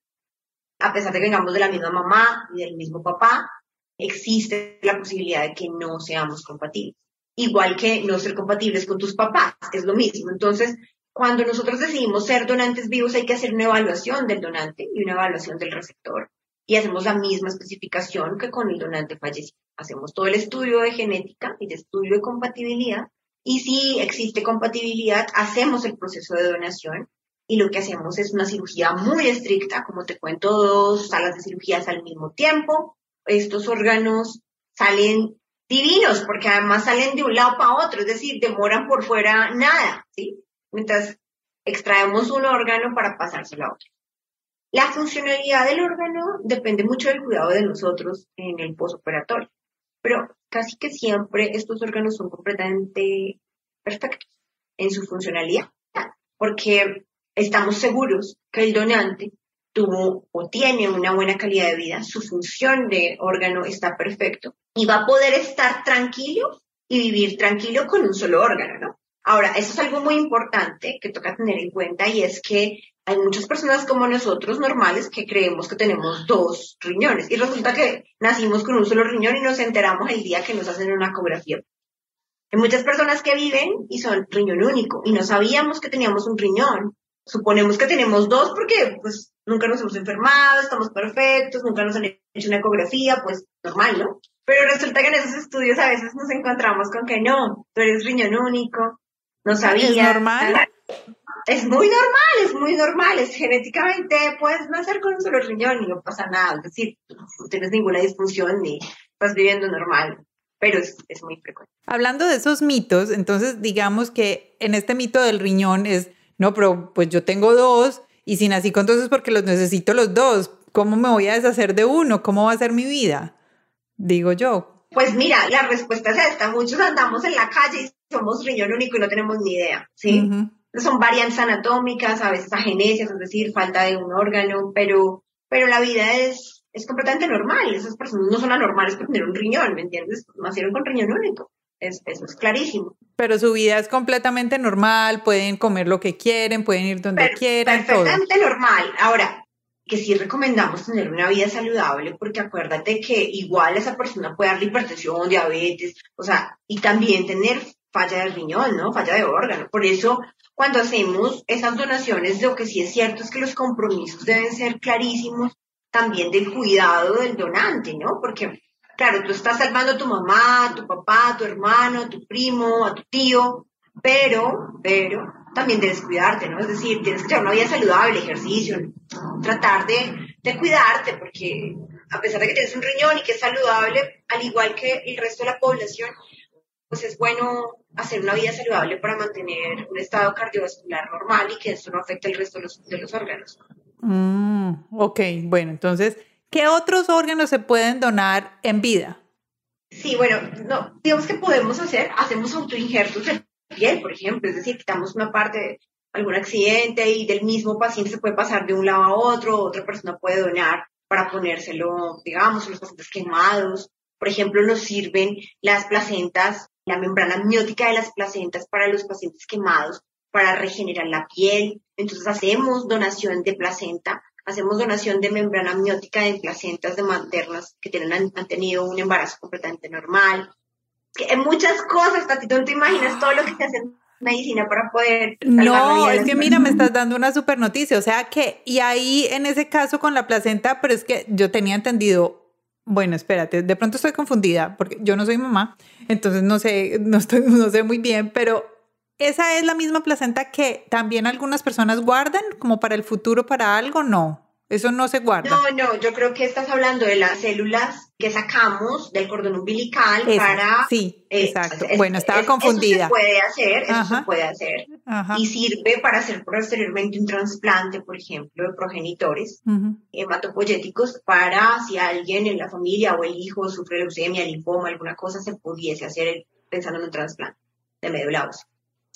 A pesar de que vengamos de la misma mamá y del mismo papá, existe la posibilidad de que no seamos compatibles. Igual que no ser compatibles con tus papás, es lo mismo. Entonces, cuando nosotros decidimos ser donantes vivos hay que hacer una evaluación del donante y una evaluación del receptor. Y hacemos la misma especificación que con el donante fallecido. Hacemos todo el estudio de genética y de estudio de compatibilidad. Y si existe compatibilidad, hacemos el proceso de donación. Y lo que hacemos es una cirugía muy estricta, como te cuento, dos salas de cirugías al mismo tiempo. Estos órganos salen divinos, porque además salen de un lado para otro, es decir, demoran por fuera nada, ¿sí? mientras extraemos un órgano para pasárselo a otro. La funcionalidad del órgano depende mucho del cuidado de nosotros en el posoperatorio, pero casi que siempre estos órganos son completamente perfectos en su funcionalidad, porque estamos seguros que el donante tuvo o tiene una buena calidad de vida, su función de órgano está perfecto y va a poder estar tranquilo y vivir tranquilo con un solo órgano, ¿no? Ahora, eso es algo muy importante que toca tener en cuenta y es que hay muchas personas como nosotros normales que creemos que tenemos dos riñones y resulta que nacimos con un solo riñón y nos enteramos el día que nos hacen una ecografía. Hay muchas personas que viven y son riñón único y no sabíamos que teníamos un riñón. Suponemos que tenemos dos porque pues nunca nos hemos enfermado, estamos perfectos, nunca nos han hecho una ecografía, pues normal, ¿no? Pero resulta que en esos estudios a veces nos encontramos con que no, tú eres riñón único, no sabía. ¿Es normal? Es muy normal, es muy normal. Es genéticamente, puedes nacer con un solo riñón y no pasa nada. Es decir, no tienes ninguna disfunción ni estás viviendo normal. Pero es, es muy frecuente. Hablando de esos mitos, entonces digamos que en este mito del riñón es, no, pero pues yo tengo dos y si nací con dos es porque los necesito los dos. ¿cómo me voy a deshacer de uno? ¿Cómo va a ser mi vida? Digo yo. Pues mira, la respuesta es esta. Muchos andamos en la calle y somos riñón único y no tenemos ni idea, ¿sí? Son variantes anatómicas, a veces agenesias, es decir, falta de un órgano, pero, pero la vida es, es completamente normal. Esas personas no son anormales por tener un riñón, ¿me entiendes? Nacieron con riñón único. Es, eso es clarísimo. Pero su vida es completamente normal, pueden comer lo que quieren, pueden ir donde quieran. Perfectamente normal. Ahora, que sí recomendamos tener una vida saludable, porque acuérdate que igual esa persona puede darle hipertensión, diabetes, o sea, y también tener falla de riñón, ¿no? Falla de órgano. Por eso, cuando hacemos esas donaciones, lo que sí es cierto es que los compromisos deben ser clarísimos también del cuidado del donante, ¿no? Porque Claro, tú estás salvando a tu mamá, a tu papá, a tu hermano, a tu primo, a tu tío, pero, pero también debes cuidarte, ¿no? Es decir, tienes que llevar una vida saludable, ejercicio, tratar de, de cuidarte, porque a pesar de que tienes un riñón y que es saludable, al igual que el resto de la población, pues es bueno hacer una vida saludable para mantener un estado cardiovascular normal y que eso no afecte el resto de los, de los órganos. Mm, ok, bueno, entonces ¿Qué otros órganos se pueden donar en vida? Sí, bueno, no, digamos que podemos hacer, hacemos autoinjertos de piel, por ejemplo, es decir, quitamos una parte de algún accidente y del mismo paciente se puede pasar de un lado a otro, otra persona puede donar para ponérselo, digamos, los pacientes quemados. Por ejemplo, nos sirven las placentas, la membrana amniótica de las placentas para los pacientes quemados, para regenerar la piel. Entonces hacemos donación de placenta hacemos donación de membrana amniótica en placentas de maternas que tienen, han, tenido un embarazo completamente normal. Que muchas cosas, Tati, no te imaginas todo lo que se hace en medicina para poder... No, es que mira, me estás dando una super noticia, o sea que, y ahí en ese caso con la placenta, pero es que yo tenía entendido, bueno, espérate, de pronto estoy confundida, porque yo no soy mamá, entonces no sé, no, estoy, no sé muy bien, pero ¿Esa es la misma placenta que también algunas personas guardan como para el futuro, para algo? No. Eso no se guarda. No, no, yo creo que estás hablando de las células que sacamos del cordón umbilical para... Sí, eh, exacto. bueno, estaba confundida. Eso se puede hacer, eso se puede hacer. Y sirve para hacer posteriormente un trasplante, por ejemplo, de progenitores hematopoyéticos para si alguien en la familia o el hijo sufre leucemia, linfoma, alguna cosa, se pudiese hacer pensando en un trasplante de médula ósea.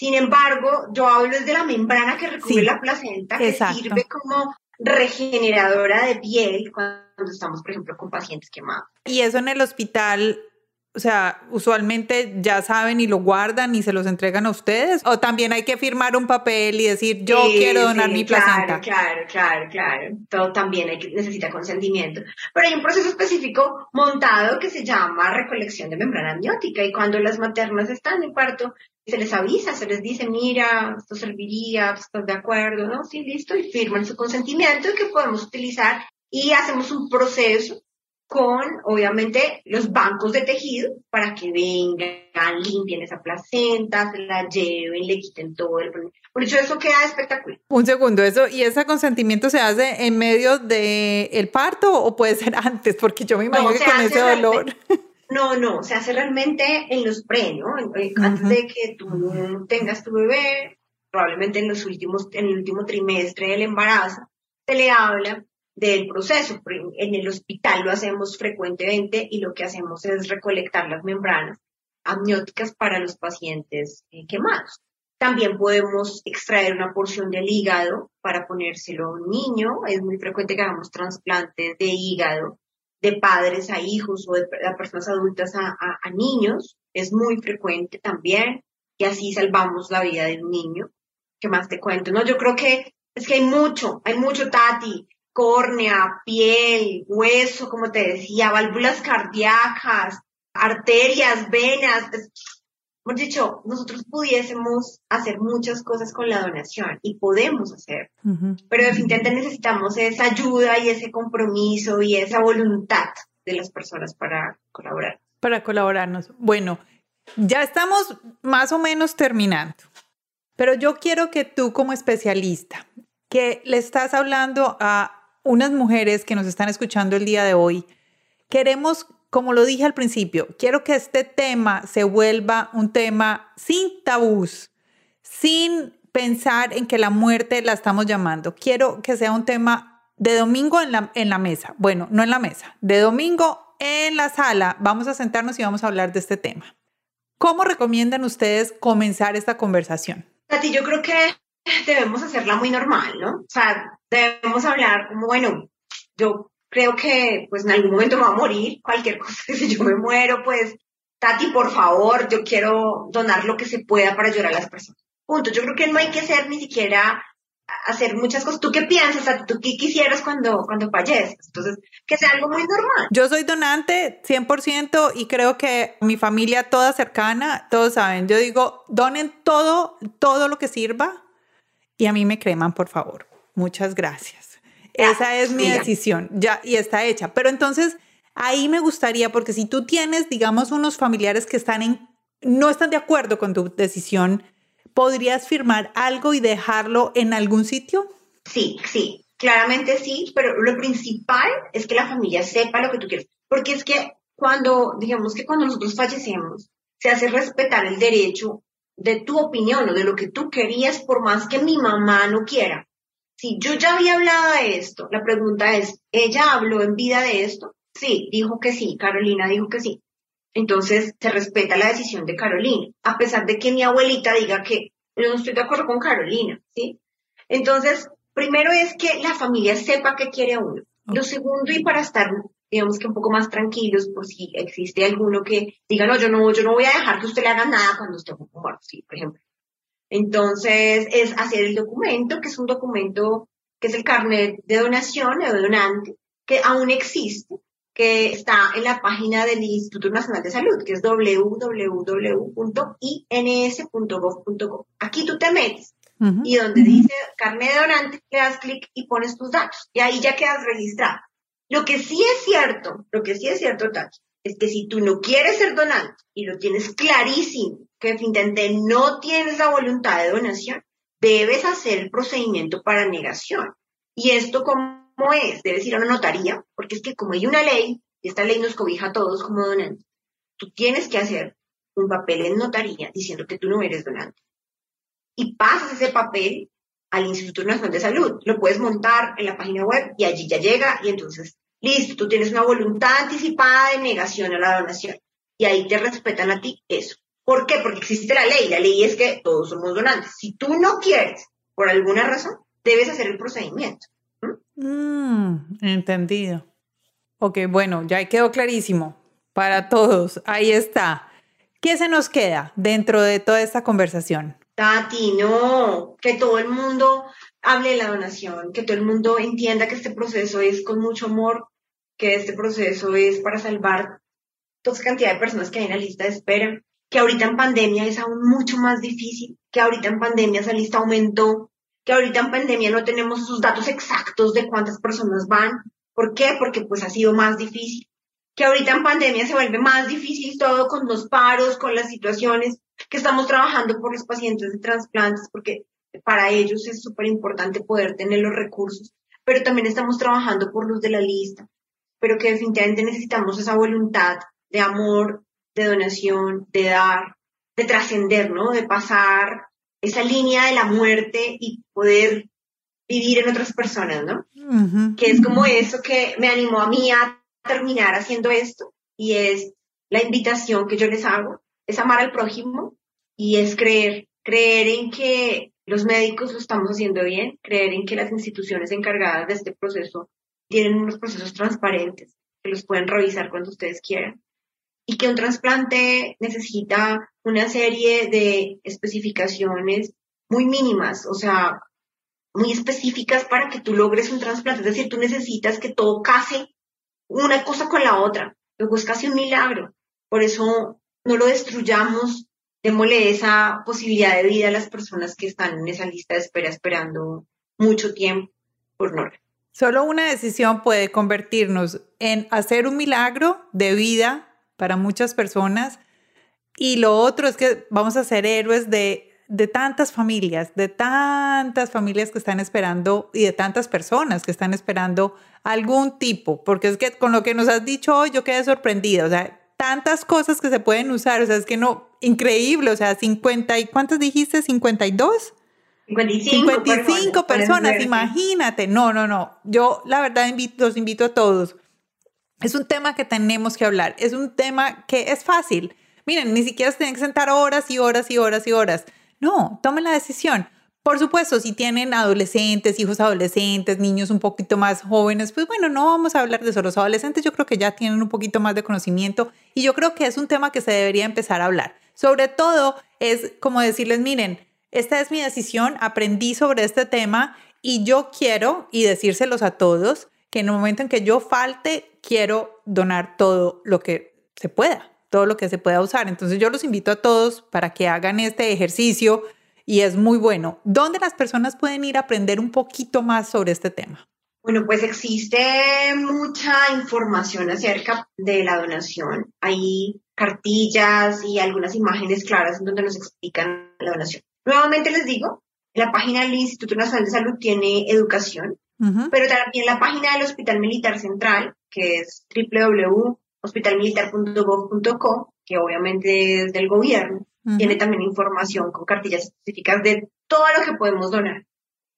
Sin embargo, yo hablo de la membrana que recubre la placenta, que sirve como regeneradora de piel cuando estamos, por ejemplo, con pacientes quemados. Y eso en el hospital o sea, usualmente ya saben y lo guardan y se los entregan a ustedes, o también hay que firmar un papel y decir yo quiero donar mi placenta. Claro, claro, claro. Todo también hay que, necesita consentimiento. Pero hay un proceso específico montado que se llama recolección de membrana amniótica y cuando las maternas están en parto se les avisa, se les dice, mira, esto serviría, estás de acuerdo, ¿no? Sí, listo, y firman su consentimiento y que podemos utilizar y hacemos un proceso con, obviamente, los bancos de tejido para que vengan, limpien esa placenta, se la lleven, le quiten todo el... Por eso eso queda espectacular. Un segundo, eso, ¿y ese consentimiento se hace en medio del el parto o puede ser antes? Porque yo me imagino que con ese dolor... No, no, se hace realmente en los pre, ¿no? Antes de que tú tengas tu bebé, probablemente en los últimos, en el último trimestre del embarazo, se le habla del proceso. En el hospital lo hacemos frecuentemente y lo que hacemos es recolectar las membranas amnióticas para los pacientes eh, quemados. También podemos extraer una porción del hígado para ponérselo a un niño. Es muy frecuente que hagamos trasplantes de hígado de padres a hijos o de, personas adultas a, a, niños. Es muy frecuente también y así salvamos la vida de un niño. ¿Qué más te cuento? No, yo creo que es que hay mucho, hay mucho, Tati córnea, piel, hueso, como te decía, válvulas cardíacas, arterias, venas. Hemos dicho, nosotros pudiésemos hacer muchas cosas con la donación y podemos hacer, pero definitivamente necesitamos esa ayuda y ese compromiso y esa voluntad de las personas para colaborar. Para colaborarnos. Bueno, ya estamos más o menos terminando, pero yo quiero que tú como especialista, que le estás hablando a unas mujeres que nos están escuchando el día de hoy, queremos, como lo dije al principio, quiero que este tema se vuelva un tema sin tabús, sin pensar en que la muerte la estamos llamando. Quiero que sea un tema de domingo en la, en la mesa. Bueno, no en la mesa, de domingo en la sala vamos a sentarnos y vamos a hablar de este tema. ¿Cómo recomiendan ustedes comenzar esta conversación? Tati, yo creo que debemos hacerla muy normal, ¿no? O sea, debemos hablar como, bueno, yo creo que pues en algún momento me va a morir, cualquier cosa, si yo me muero, pues, Tati, por favor, yo quiero donar lo que se pueda para ayudar a las personas. Punto. Yo creo que no hay que ser ni siquiera hacer muchas cosas. ¿Tú qué piensas? ¿Tú qué quisieras cuando, cuando falleces? Entonces, que sea algo muy normal. Yo soy donante 100% y creo que mi familia toda cercana, todos saben, yo digo, donen todo, todo lo que sirva y a mí me creman, por favor. Muchas gracias. Esa es mi decisión, ya, y está hecha. Pero entonces, ahí me gustaría, porque si tú tienes, digamos, unos familiares que están en, no están de acuerdo con tu decisión, ¿podrías firmar algo y dejarlo en algún sitio? Sí, sí, claramente sí, pero lo principal es que la familia sepa lo que tú quieres, porque es que cuando, digamos que cuando nosotros fallecemos, se hace respetar el derecho de tu opinión o de lo que tú querías, por más que mi mamá no quiera. Si yo ya había hablado de esto, la pregunta es, ¿ella habló en vida de esto? Sí, dijo que sí, Carolina dijo que sí. Entonces se respeta la decisión de Carolina, a pesar de que mi abuelita diga que yo no estoy de acuerdo con Carolina, ¿sí? Entonces, primero es que la familia sepa qué quiere uno. Lo segundo, y para estar, digamos que un poco más tranquilos, por si existe alguno que diga, no, yo no, yo no voy a dejar que usted le haga nada cuando usted muerto, sí, por ejemplo. Entonces, es hacer el documento, que es un documento que es el carnet de donación o de donante, que aún existe, que está en la página del Instituto Nacional de Salud, que es www.ins.gov.go. Aquí tú te metes y donde dice carnet de donante, le das clic y pones tus datos y ahí ya quedas registrado. Lo que sí es cierto, lo que sí es cierto, Tati, es que si tú no quieres ser donante y lo tienes clarísimo, que definitivamente no tienes la voluntad de donación, debes hacer el procedimiento para negación. Y esto ¿Cómo es? Debes ir a una notaría, porque es que como hay una ley, y esta ley nos cobija a todos como donantes, tú tienes que hacer un papel en notaría diciendo que tú no eres donante. Y pasas ese papel al Instituto Nacional de Salud. Lo puedes montar en la página web y allí ya llega y entonces, listo, tú tienes una voluntad anticipada de negación a la donación. Y ahí te respetan a ti eso. ¿Por qué? Porque existe la ley. La ley es que todos somos donantes. Si tú no quieres, por alguna razón, debes hacer el procedimiento. Mm, entendido. Ok, bueno, ya quedó clarísimo para todos. Ahí está. ¿Qué se nos queda dentro de toda esta conversación? Tati, no, que todo el mundo hable de la donación, que todo el mundo entienda que este proceso es con mucho amor, que este proceso es para salvar toda cantidad de personas que hay en la lista de espera, que ahorita en pandemia es aún mucho más difícil, que ahorita en pandemia esa lista aumentó, que ahorita en pandemia no tenemos esos datos exactos de cuántas personas van. ¿Por qué? Porque pues ha sido más difícil. Que ahorita en pandemia se vuelve más difícil todo con los paros, con las situaciones que estamos trabajando por los pacientes de trasplantes, porque para ellos es súper importante poder tener los recursos, pero también estamos trabajando por los de la lista, pero que definitivamente necesitamos esa voluntad de amor, de donación, de dar, de trascender, ¿no? De pasar esa línea de la muerte y poder vivir en otras personas, ¿no? Que es como eso que me animó a mí a terminar haciendo esto y es la invitación que yo les hago, es amar al prójimo y es creer, creer en que los médicos lo estamos haciendo bien, creer en que las instituciones encargadas de este proceso tienen unos procesos transparentes, que los pueden revisar cuando ustedes quieran y que un trasplante necesita una serie de especificaciones muy mínimas, o sea, muy específicas para que tú logres un trasplante. Es decir, tú necesitas que todo case una cosa con la otra. Luego es casi un milagro. Por eso no lo destruyamos, démosle esa posibilidad de vida a las personas que están en esa lista de espera esperando mucho tiempo por no. Solo una decisión puede convertirnos en hacer un milagro de vida para muchas personas. Y lo otro es que vamos a ser héroes de, de tantas familias, de tantas familias que están esperando y de tantas personas que están esperando algún tipo, porque es que con lo que nos has dicho hoy yo quedé sorprendida, o sea, tantas cosas que se pueden usar, o sea, es que no, increíble, o sea, 50 y ¿cuántas dijiste? 52. 55, 55 personas, imagínate. No, no, no. Yo la verdad invito, los invito a todos. Es un tema que tenemos que hablar. Es un tema que es fácil. Miren, ni siquiera se tienen que sentar horas y horas y horas y horas. No, tomen la decisión. Por supuesto, si tienen adolescentes, hijos adolescentes, niños un poquito más jóvenes, pues bueno, no vamos a hablar de eso. Los adolescentes yo creo que ya tienen un poquito más de conocimiento y yo creo que es un tema que se debería empezar a hablar. Sobre todo es como decirles, miren, esta es mi decisión, aprendí sobre este tema y yo quiero, y decírselos a todos, que en el momento en que yo falte, quiero donar todo lo que se pueda, todo lo que se pueda usar. Entonces yo los invito a todos para que hagan este ejercicio y es muy bueno. ¿Dónde las personas pueden ir a aprender un poquito más sobre este tema? Bueno, pues existe mucha información acerca de la donación. Hay cartillas y algunas imágenes claras donde nos explican la donación. Nuevamente les digo, la página del Instituto Nacional de Salud tiene educación, pero también la página del Hospital Militar Central, que es www.hospitalmilitar.gov.co, que obviamente es del gobierno, tiene también información con cartillas específicas de todo lo que podemos donar.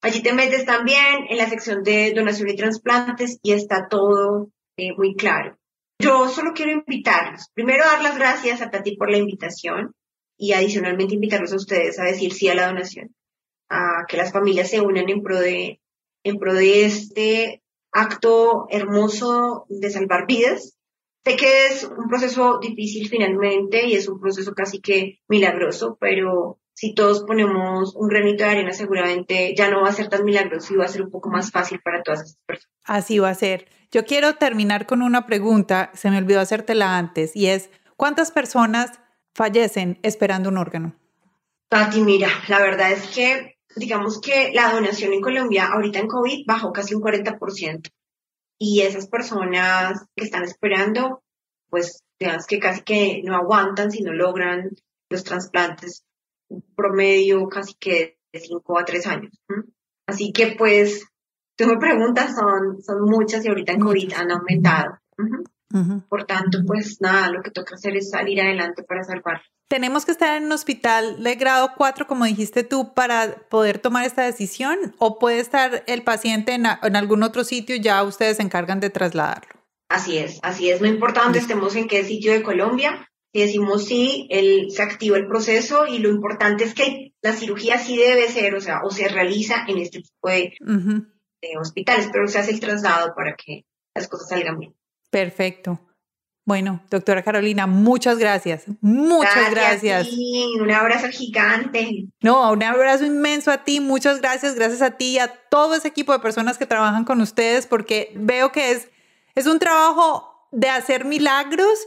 Allí te metes también en la sección de donación y trasplantes y está todo eh, muy claro. Yo solo quiero invitarlos. Primero, dar las gracias a Tati por la invitación y adicionalmente invitarlos a ustedes a decir sí a la donación, a que las familias se unan en pro de, en pro de este acto hermoso de salvar vidas Sé que es un proceso difícil finalmente y es un proceso casi que milagroso, pero si todos ponemos un granito de arena, seguramente ya no va a ser tan milagroso y va a ser un poco más fácil para todas estas personas. Así va a ser. Yo quiero terminar con una pregunta, se me olvidó hacértela antes, y es, ¿cuántas personas fallecen esperando un órgano? Tati, mira, la verdad es que, digamos que la donación en Colombia ahorita en COVID bajó casi un 40% y esas personas que están esperando, pues digamos que casi que no aguantan si no logran los trasplantes promedio casi que de 5 a 3 años. Así que pues, tú me preguntas, son, son muchas y ahorita en COVID han aumentado. Por tanto, pues nada, lo que toca hacer es salir adelante para salvar. ¿Tenemos que estar en un hospital de grado 4, como dijiste tú, para poder tomar esta decisión? ¿O puede estar el paciente en, algún otro sitio y ya ustedes se encargan de trasladarlo? Así es, así es. No importa dónde estemos, en qué sitio de Colombia, si decimos sí, el, se activa el proceso y lo importante es que la cirugía sí debe ser, o sea, o se realiza en este tipo de, de hospitales, pero se hace el traslado para que las cosas salgan bien. Perfecto. Bueno, doctora Carolina, muchas gracias. Muchas gracias. Un abrazo gigante. No, un abrazo inmenso a ti. Muchas gracias. Gracias a ti y a todo ese equipo de personas que trabajan con ustedes porque veo que es, es un trabajo de hacer milagros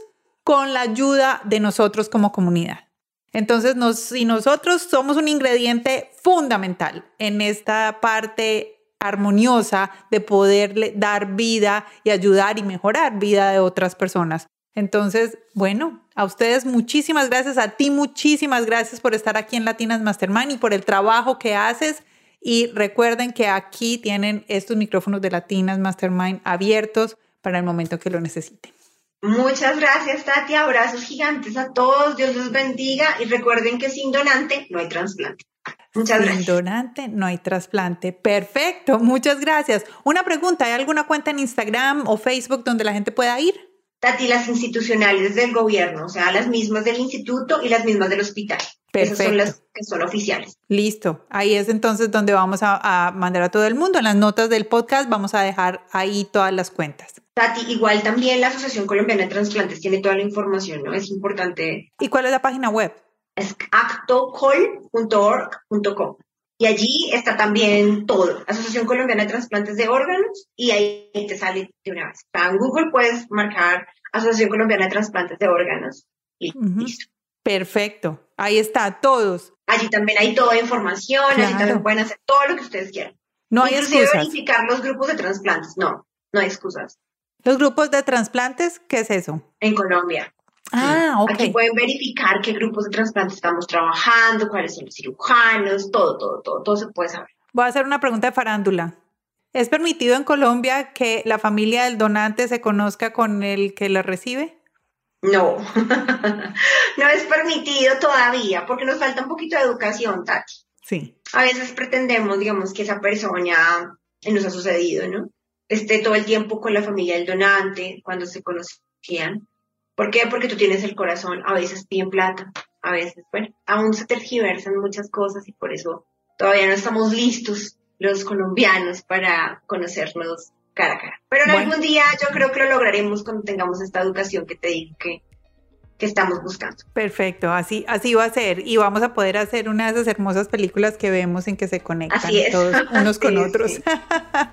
con la ayuda de nosotros como comunidad. Entonces, nos, si nosotros somos un ingrediente fundamental en esta parte armoniosa de poderle dar vida y ayudar y mejorar vida de otras personas. Entonces, bueno, a ustedes muchísimas gracias, a ti muchísimas gracias por estar aquí en Latinas Mastermind y por el trabajo que haces. Y recuerden que aquí tienen estos micrófonos de Latinas Mastermind abiertos para el momento que lo necesiten. Muchas gracias, Tati. Abrazos gigantes a todos. Dios los bendiga. Y recuerden que sin donante no hay trasplante. Muchas gracias. Sin donante no hay trasplante. Perfecto, muchas gracias. Una pregunta, ¿hay alguna cuenta en Instagram o Facebook donde la gente pueda ir? Tati, las institucionales del gobierno, o sea, las mismas del instituto y las mismas del hospital. Perfecto. Esas son las que son oficiales. Listo. Ahí es entonces donde vamos a, a, mandar a todo el mundo. En las notas del podcast vamos a dejar ahí todas las cuentas. Tati, igual también la Asociación Colombiana de Transplantes tiene toda la información, ¿no? Es importante. ¿Y cuál es la página web? Es actocol.org.com. Y allí está también todo, Asociación Colombiana de Transplantes de Órganos, y ahí te sale de una vez. en Google puedes marcar Asociación Colombiana de Transplantes de Órganos y listo. Perfecto, ahí está, todos. Allí también hay toda información, allí también pueden hacer todo lo que ustedes quieran. No hay excusas. verificar los grupos de trasplantes, no, no hay excusas. ¿Los grupos de trasplantes? ¿Qué es eso? En Colombia. Ah, ok. Aquí pueden verificar qué grupos de trasplantes estamos trabajando, cuáles son los cirujanos, todo, todo, todo, todo se puede saber. Voy a hacer una pregunta de farándula. ¿Es permitido en Colombia que la familia del donante se conozca con el que la recibe? No, no es permitido todavía porque nos falta un poquito de educación, Tati. Sí. a veces pretendemos, digamos, que esa persona nos ha sucedido, ¿no? Esté todo el tiempo con la familia del donante cuando se conocían. ¿Por qué? Porque tú tienes el corazón, a veces bien plata, a veces, bueno, aún se tergiversan muchas cosas y por eso todavía no estamos listos los colombianos para conocernos cara a cara. Pero en algún día yo creo que lo lograremos cuando tengamos esta educación que te digo que que estamos buscando. Perfecto, así, así va a ser. Y vamos a poder hacer una de esas hermosas películas que vemos en que se conectan todos unos con otros.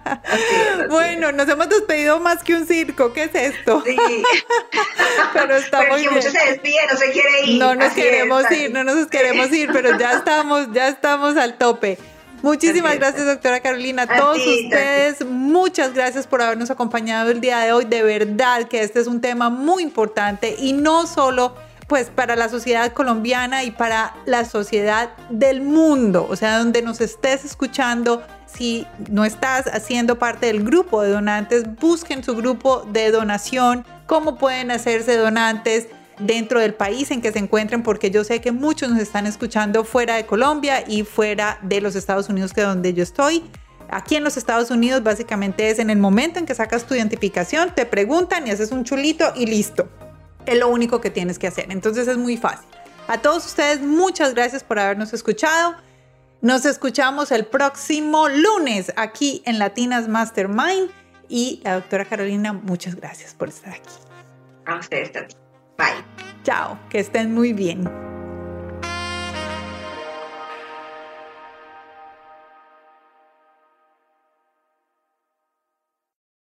bueno, nos hemos despedido más que un circo. ¿Qué es esto? Sí. pero estamos pero mucho se despide, no se quiere ir. No nos queremos ir, no nos queremos ir, pero ya estamos, ya estamos al tope. Muchísimas gracias, doctora Carolina. A todos ustedes, muchas gracias por habernos acompañado el día de hoy. De verdad que este es un tema muy importante y no solo pues para la sociedad colombiana y para la sociedad del mundo, o sea, donde nos estés escuchando, si no estás haciendo parte del grupo de donantes, busquen su grupo de donación, cómo pueden hacerse donantes, dentro del país en que se encuentren, porque yo sé que muchos nos están escuchando fuera de Colombia y fuera de los Estados Unidos, que es donde yo estoy. Aquí en los Estados Unidos básicamente es en el momento en que sacas tu identificación, te preguntan y haces un chulito y listo. Es lo único que tienes que hacer. Entonces es muy fácil. A todos ustedes, muchas gracias por habernos escuchado. Nos escuchamos el próximo lunes aquí en Latinas Mastermind. Y la doctora Carolina, muchas gracias por estar aquí. A ustedes. Bye. Chao, que estén muy bien.